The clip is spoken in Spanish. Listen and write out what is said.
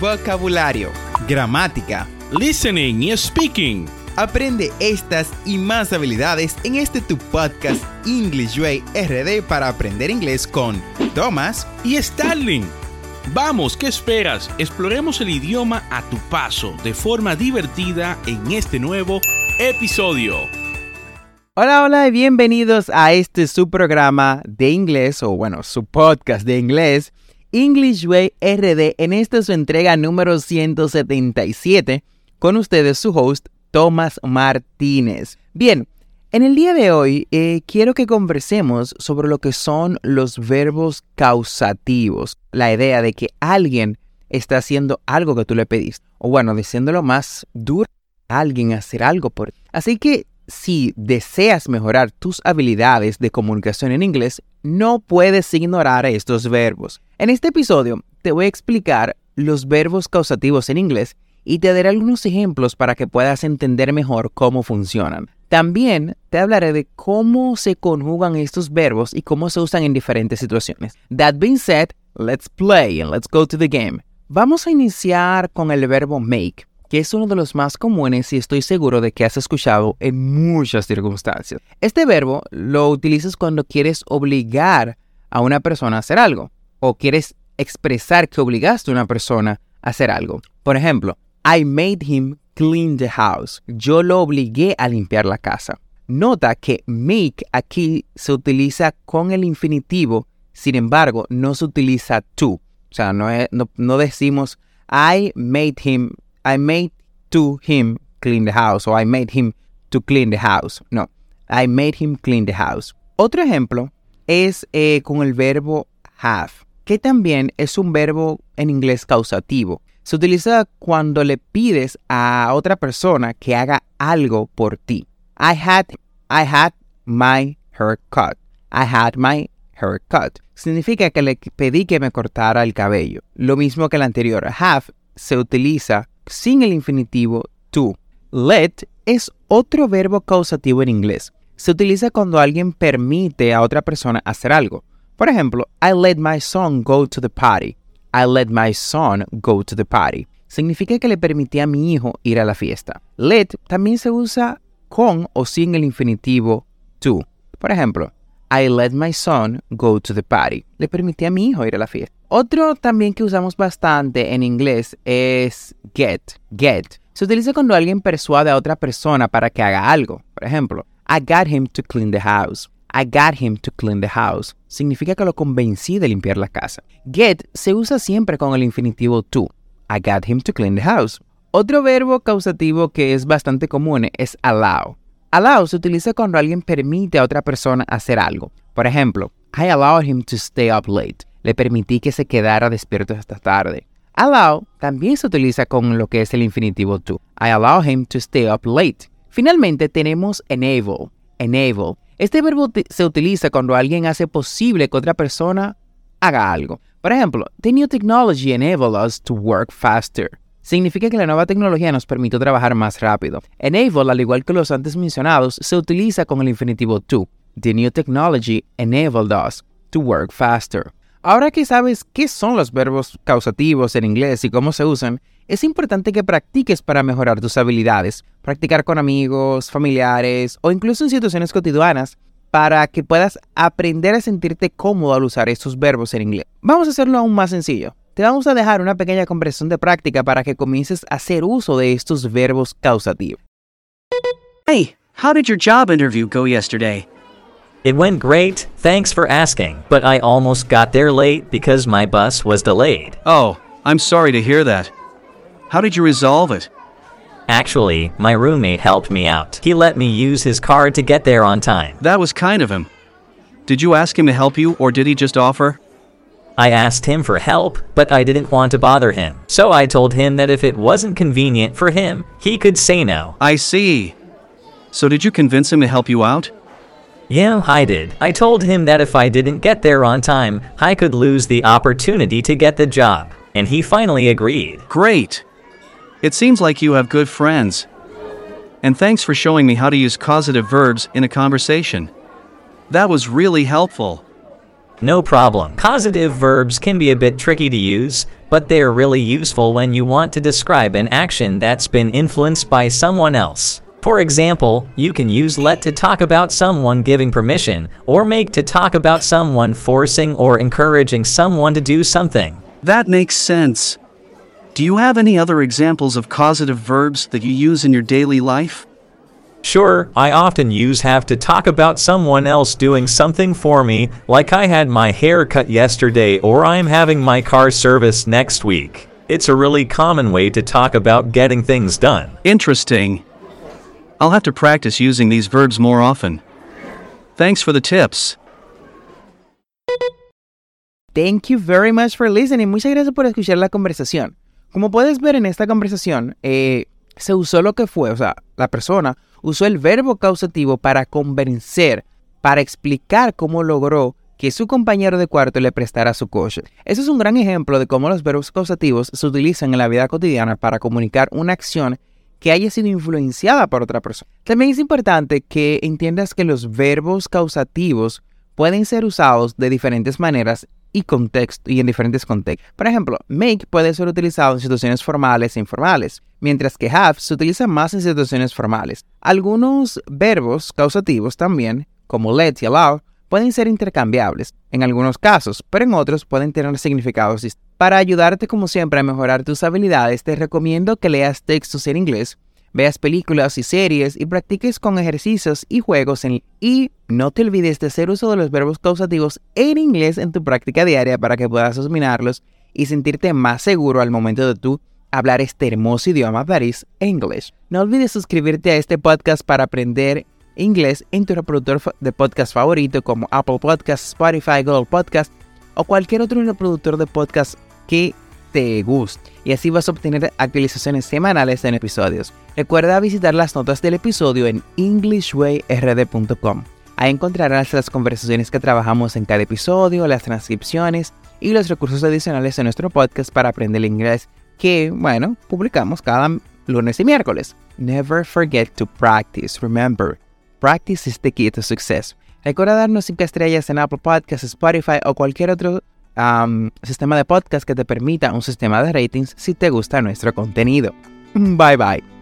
vocabulario, gramática, listening y speaking. Aprende estas y más habilidades en este tu podcast English Way RD para aprender inglés con Thomas y Starling. Vamos, ¿qué esperas? Exploremos el idioma a tu paso de forma divertida en este nuevo episodio. Hola, hola y bienvenidos a este su programa de inglés o bueno, su podcast de inglés English Way RD en esta su entrega número 177 con ustedes su host Tomás Martínez. Bien, en el día de hoy eh, quiero que conversemos sobre lo que son los verbos causativos, la idea de que alguien está haciendo algo que tú le pediste, o bueno, diciéndolo más duro, alguien hacer algo por ti. Así que si deseas mejorar tus habilidades de comunicación en inglés, no puedes ignorar estos verbos. En este episodio te voy a explicar los verbos causativos en inglés y te daré algunos ejemplos para que puedas entender mejor cómo funcionan. También te hablaré de cómo se conjugan estos verbos y cómo se usan en diferentes situaciones. That being said, let's play and let's go to the game. Vamos a iniciar con el verbo make, que es uno de los más comunes y estoy seguro de que has escuchado en muchas circunstancias. Este verbo lo utilizas cuando quieres obligar a una persona a hacer algo o quieres expresar que obligaste a una persona a hacer algo. Por ejemplo, I made him clean the house. Yo lo obligué a limpiar la casa. Nota que make aquí se utiliza con el infinitivo, sin embargo, no se utiliza to. O sea, no, no, decimos I made him, I made to him clean the house o I made him to clean the house. No, I made him clean the house. Otro ejemplo es eh, con el verbo have, que también es un verbo en inglés causativo se utiliza cuando le pides a otra persona que haga algo por ti. I had, I had my hair cut. I had my hair cut. Significa que le pedí que me cortara el cabello. Lo mismo que el anterior. Have se utiliza sin el infinitivo to. Let es otro verbo causativo en inglés. Se utiliza cuando alguien permite a otra persona hacer algo. Por ejemplo, I let my son go to the party. I let my son go to the party. Significa que le permití a mi hijo ir a la fiesta. Let también se usa con o sin el infinitivo to. Por ejemplo, I let my son go to the party. Le permití a mi hijo ir a la fiesta. Otro también que usamos bastante en inglés es get. Get. Se utiliza cuando alguien persuade a otra persona para que haga algo. Por ejemplo, I got him to clean the house. I got him to clean the house. Significa que lo convencí de limpiar la casa. Get se usa siempre con el infinitivo to. I got him to clean the house. Otro verbo causativo que es bastante común es allow. Allow se utiliza cuando alguien permite a otra persona hacer algo. Por ejemplo, I allowed him to stay up late. Le permití que se quedara despierto hasta tarde. Allow también se utiliza con lo que es el infinitivo to. I allow him to stay up late. Finalmente tenemos enable. Enable este verbo se utiliza cuando alguien hace posible que otra persona haga algo. Por ejemplo, the new technology enabled us to work faster. Significa que la nueva tecnología nos permitió trabajar más rápido. Enable, al igual que los antes mencionados, se utiliza con el infinitivo to. The new technology enabled us to work faster. Ahora que sabes qué son los verbos causativos en inglés y cómo se usan, es importante que practiques para mejorar tus habilidades. Practicar con amigos, familiares o incluso en situaciones cotidianas para que puedas aprender a sentirte cómodo al usar estos verbos en inglés. Vamos a hacerlo aún más sencillo. Te vamos a dejar una pequeña conversación de práctica para que comiences a hacer uso de estos verbos causativos. Hey, how did your job interview go yesterday? It went great, thanks for asking, but I almost got there late because my bus was delayed. Oh, I'm sorry to hear that. How did you resolve it? Actually, my roommate helped me out. He let me use his car to get there on time. That was kind of him. Did you ask him to help you, or did he just offer? I asked him for help, but I didn't want to bother him. So I told him that if it wasn't convenient for him, he could say no. I see. So did you convince him to help you out? Yeah, I did. I told him that if I didn't get there on time, I could lose the opportunity to get the job. And he finally agreed. Great. It seems like you have good friends. And thanks for showing me how to use causative verbs in a conversation. That was really helpful. No problem. Causative verbs can be a bit tricky to use, but they are really useful when you want to describe an action that's been influenced by someone else. For example, you can use let to talk about someone giving permission, or make to talk about someone forcing or encouraging someone to do something. That makes sense. Do you have any other examples of causative verbs that you use in your daily life? Sure, I often use have to talk about someone else doing something for me, like I had my hair cut yesterday or I'm having my car serviced next week. It's a really common way to talk about getting things done. Interesting. I'll have to practice using these verbs more often. Thanks for the tips. Thank you very much for listening. Muchas gracias por escuchar la conversación. Como puedes ver en esta conversación, eh, se usó lo que fue, o sea, la persona usó el verbo causativo para convencer, para explicar cómo logró que su compañero de cuarto le prestara su coche. Eso es un gran ejemplo de cómo los verbos causativos se utilizan en la vida cotidiana para comunicar una acción que haya sido influenciada por otra persona. También es importante que entiendas que los verbos causativos pueden ser usados de diferentes maneras y, contexto, y en diferentes contextos. Por ejemplo, make puede ser utilizado en situaciones formales e informales, mientras que have se utiliza más en situaciones formales. Algunos verbos causativos también, como let y allow, pueden ser intercambiables en algunos casos, pero en otros pueden tener significados distintos. Para ayudarte como siempre a mejorar tus habilidades, te recomiendo que leas textos en inglés veas películas y series y practiques con ejercicios y juegos en y no te olvides de hacer uso de los verbos causativos en inglés en tu práctica diaria para que puedas dominarlos y sentirte más seguro al momento de tú hablar este hermoso idioma Paris English. No olvides suscribirte a este podcast para aprender inglés en tu reproductor de podcast favorito como Apple Podcasts, Spotify, Google Podcasts o cualquier otro reproductor de podcast que te guste y así vas a obtener actualizaciones semanales en episodios. Recuerda visitar las notas del episodio en englishwayrd.com. Ahí encontrarás las conversaciones que trabajamos en cada episodio, las transcripciones y los recursos adicionales de nuestro podcast para aprender el inglés que, bueno, publicamos cada lunes y miércoles. Never forget to practice. Remember, practice is the key to success. Recuerda darnos 5 estrellas en Apple Podcasts, Spotify o cualquier otro sistema de podcast que te permita un sistema de ratings si te gusta nuestro contenido. Bye bye.